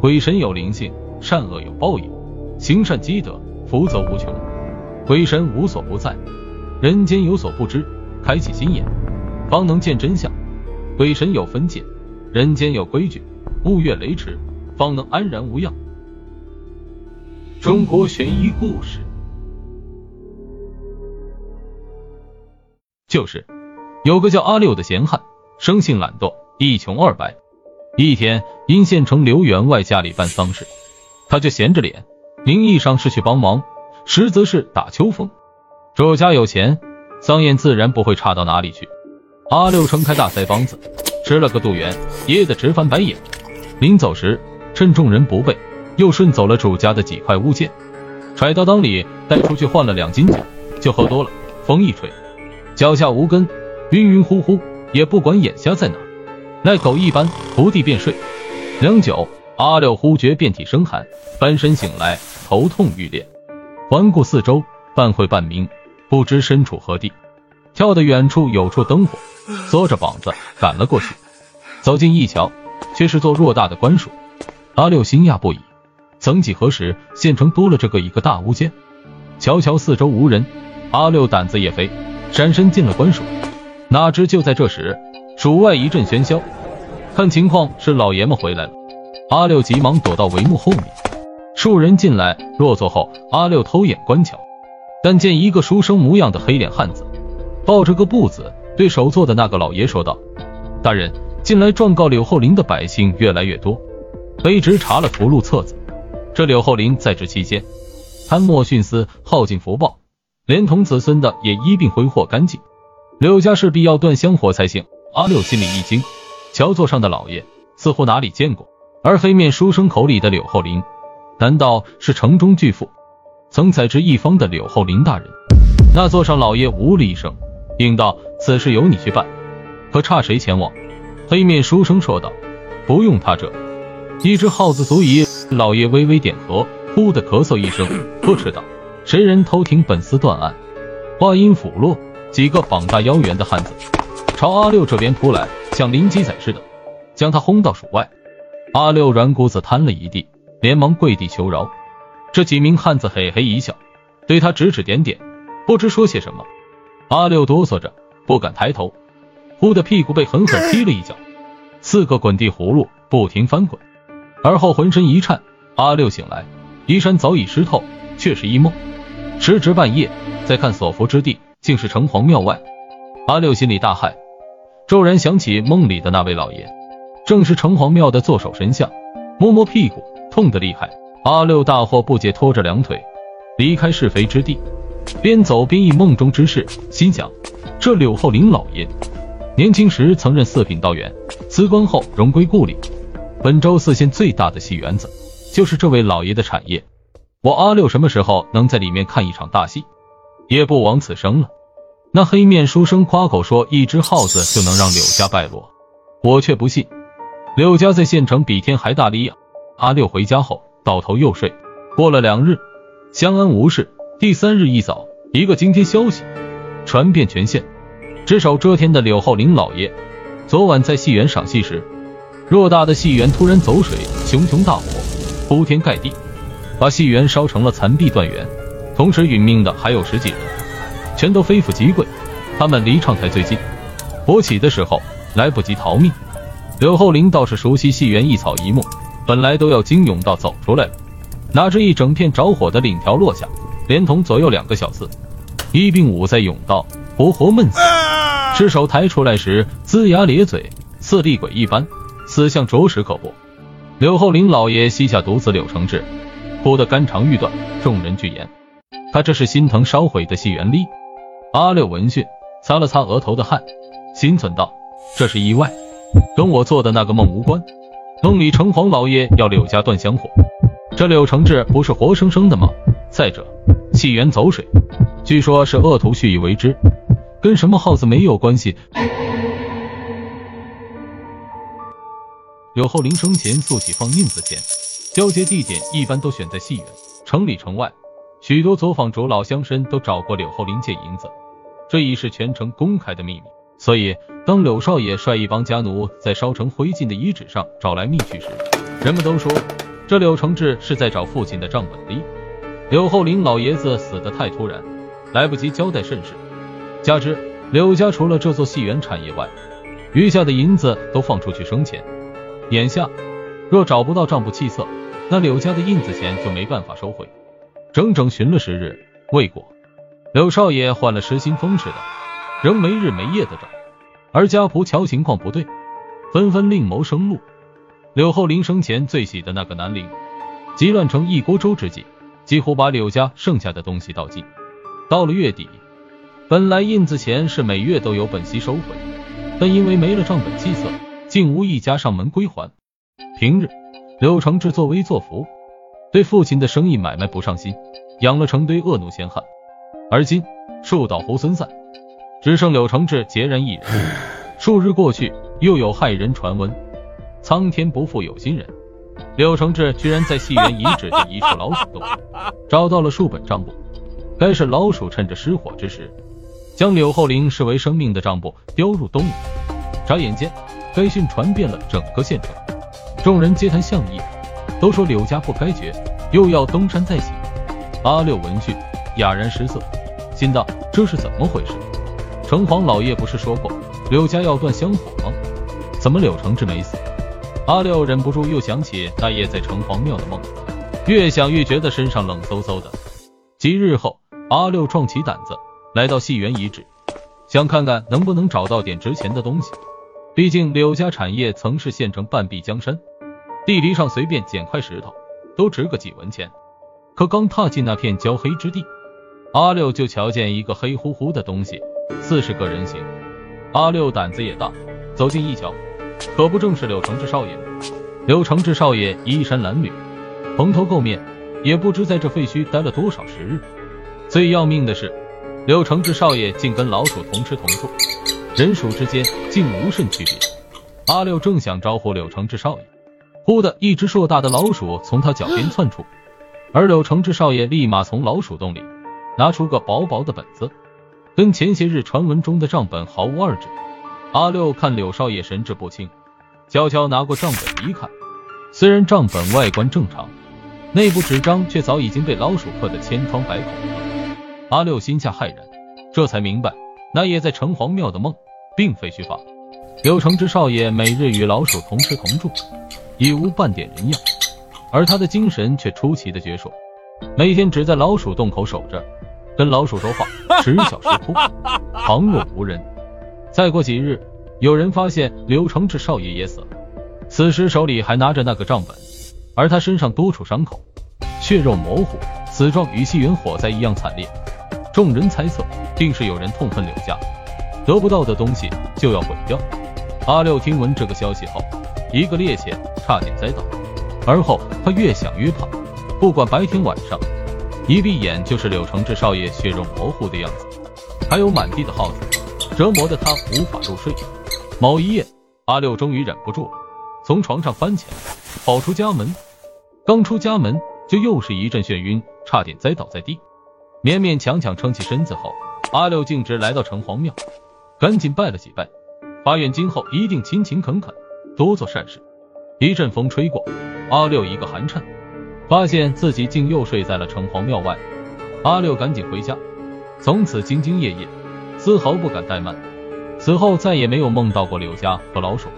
鬼神有灵性，善恶有报应，行善积德，福泽无穷。鬼神无所不在，人间有所不知，开启心眼，方能见真相。鬼神有分界，人间有规矩，勿越雷池，方能安然无恙。中国悬疑故事，就是有个叫阿六的闲汉，生性懒惰，一穷二白。一天，因县城刘员外家里办丧事，他就闲着脸，名义上是去帮忙。实则是打秋风。主家有钱，丧宴自然不会差到哪里去。阿六撑开大腮帮子，吃了个肚圆，噎得直翻白眼。临走时，趁众人不备，又顺走了主家的几块物件，揣到裆里带出去换了两斤酒，就喝多了。风一吹，脚下无根，晕晕乎乎，也不管眼瞎在哪，那狗一般伏地便睡。良久，阿六忽觉遍体生寒，翻身醒来，头痛欲裂。环顾四周，半会半明，不知身处何地。跳得远处有处灯火，缩着膀子赶了过去。走近一瞧，却是座偌大的官署。阿六惊讶不已。曾几何时，县城多了这个一个大屋间。瞧瞧四周无人，阿六胆子也肥，闪身进了官署。哪知就在这时，署外一阵喧嚣，看情况是老爷们回来了。阿六急忙躲到帷幕后面。数人进来，落座后，阿六偷眼观瞧，但见一个书生模样的黑脸汉子，抱着个布子，对首座的那个老爷说道：“大人，近来状告柳后林的百姓越来越多，卑职查了福禄册子，这柳后林在职期间，贪墨徇私，耗尽福报，连同子孙的也一并挥霍干净，柳家势必要断香火才行。”阿六心里一惊，桥座上的老爷似乎哪里见过，而黑面书生口里的柳后林。难道是城中巨富，曾采之一方的柳后林大人？那座上老爷呜了一声，应道：“此事由你去办，可差谁前往？”黑面书生说道：“不用他这一只耗子足矣。”老爷微微点头，忽的咳嗽一声，呵斥道：“谁人偷听本司断案？”话音甫落，几个膀大腰圆的汉子朝阿六这边扑来，像临机宰似的，将他轰到署外。阿六软骨子瘫了一地。连忙跪地求饶，这几名汉子嘿嘿一笑，对他指指点点，不知说些什么。阿六哆嗦着不敢抬头，忽的屁股被狠狠踢了一脚，四个滚地葫芦不停翻滚，而后浑身一颤。阿六醒来，衣衫早已湿透，却是一梦。时值半夜，再看所伏之地，竟是城隍庙外。阿六心里大骇，骤然想起梦里的那位老爷，正是城隍庙的坐守神像，摸摸屁股。痛得厉害，阿六大惑不解，拖着两腿离开是非之地，边走边忆梦中之事，心想：这柳后林老爷年轻时曾任四品道员，辞官后荣归故里。本州四县最大的戏园子，就是这位老爷的产业。我阿六什么时候能在里面看一场大戏？也不枉此生了。那黑面书生夸口说，一只耗子就能让柳家败落，我却不信。柳家在县城比天还大力呀！阿六回家后倒头又睡，过了两日，相安无事。第三日一早，一个惊天消息传遍全县，只手遮天的柳浩林老爷，昨晚在戏园赏戏时，偌大的戏园突然走水，熊熊大火铺天盖地，把戏园烧成了残壁断垣。同时殒命的还有十几人，全都非富即贵。他们离唱台最近，火起的时候来不及逃命。柳后林倒是熟悉戏园一草一木。本来都要惊涌到走出来了，哪知一整片着火的领条落下，连同左右两个小厮一并捂在甬道，活活闷死。尸首抬出来时，龇牙咧嘴，似厉鬼一般，死相着实可怖。柳后林老爷膝下独子柳承志，哭得肝肠欲断，众人俱言，他这是心疼烧毁的戏园力。阿六闻讯，擦了擦额头的汗，心忖道：这是意外，跟我做的那个梦无关。梦里城隍老爷要柳家断香火，这柳承志不是活生生的吗？再者，戏园走水，据说是恶徒蓄意为之，跟什么耗子没有关系。柳后林生前素喜放印子钱，交接地点一般都选在戏园，城里城外许多走访主老乡绅都找过柳后林借银子，这已是全城公开的秘密。所以，当柳少爷率一帮家奴在烧成灰烬的遗址上找来密去时，人们都说这柳承志是在找父亲的账本的。柳厚林老爷子死得太突然，来不及交代甚事。加之柳家除了这座戏园产业外，余下的银子都放出去生钱。眼下若找不到账簿气册，那柳家的印子钱就没办法收回。整整寻了十日未果，柳少爷患了失心疯似的，仍没日没夜的找。而家仆瞧情况不对，纷纷另谋生路。柳厚林生前最喜的那个南陵，急乱成一锅粥之际，几乎把柳家剩下的东西倒尽。到了月底，本来印子钱是每月都有本息收回，但因为没了账本计策，竟无一家上门归还。平日，柳承志作威作福，对父亲的生意买卖不上心，养了成堆恶奴闲汉。而今树倒猢狲散。只剩柳承志孑然一人。数日过去，又有骇人传闻：苍天不负有心人，柳承志居然在戏园遗址的一处老鼠洞找到了数本账簿。该是老鼠趁着失火之时，将柳厚林视为生命的账簿丢入洞里。眨眼间，该讯传遍了整个县城，众人皆谈相议，都说柳家不该绝，又要东山再起。阿六闻讯哑然失色，心道这是怎么回事？城隍老爷不是说过柳家要断香火吗？怎么柳承志没死？阿六忍不住又想起那夜在城隍庙的梦，越想越觉得身上冷飕飕的。几日后，阿六壮起胆子来到戏园遗址，想看看能不能找到点值钱的东西。毕竟柳家产业曾是县城半壁江山，地犁上随便捡块石头都值个几文钱。可刚踏进那片焦黑之地，阿六就瞧见一个黑乎乎的东西。似是个人形，阿六胆子也大，走近一瞧，可不正是柳承志少爷吗？柳承志少爷衣衫褴褛，蓬头垢面，也不知在这废墟待了多少时日。最要命的是，柳承志少爷竟跟老鼠同吃同住，人鼠之间竟无甚区别。阿六正想招呼柳承志少爷，忽的一只硕大的老鼠从他脚边窜出，而柳承志少爷立马从老鼠洞里拿出个薄薄的本子。跟前些日传闻中的账本毫无二致。阿六看柳少爷神志不清，悄悄拿过账本一看，虽然账本外观正常，内部纸张却早已经被老鼠刻得千疮百孔。阿六心下骇然，这才明白那夜在城隍庙的梦并非虚发。柳承之少爷每日与老鼠同吃同住，已无半点人样，而他的精神却出奇的矍铄，每天只在老鼠洞口守着。跟老鼠说话，时小时哭，旁若无人。再过几日，有人发现刘承志少爷也死了，此时手里还拿着那个账本，而他身上多处伤口，血肉模糊，死状与西园火灾一样惨烈。众人猜测，定是有人痛恨柳家，得不到的东西就要毁掉。阿六听闻这个消息后，一个趔趄，差点栽倒。而后他越想越怕，不管白天晚上。一闭眼就是柳承志少爷血肉模糊的样子，还有满地的耗子，折磨的他无法入睡。某一夜，阿六终于忍不住了，从床上翻起来，跑出家门。刚出家门，就又是一阵眩晕，差点栽倒在地。勉勉强强撑起身子后，阿六径直来到城隍庙，赶紧拜了几拜，发愿今后一定勤勤恳恳，多做善事。一阵风吹过，阿六一个寒颤。发现自己竟又睡在了城隍庙外，阿六赶紧回家，从此兢兢业业，丝毫不敢怠慢。此后再也没有梦到过柳家和老鼠。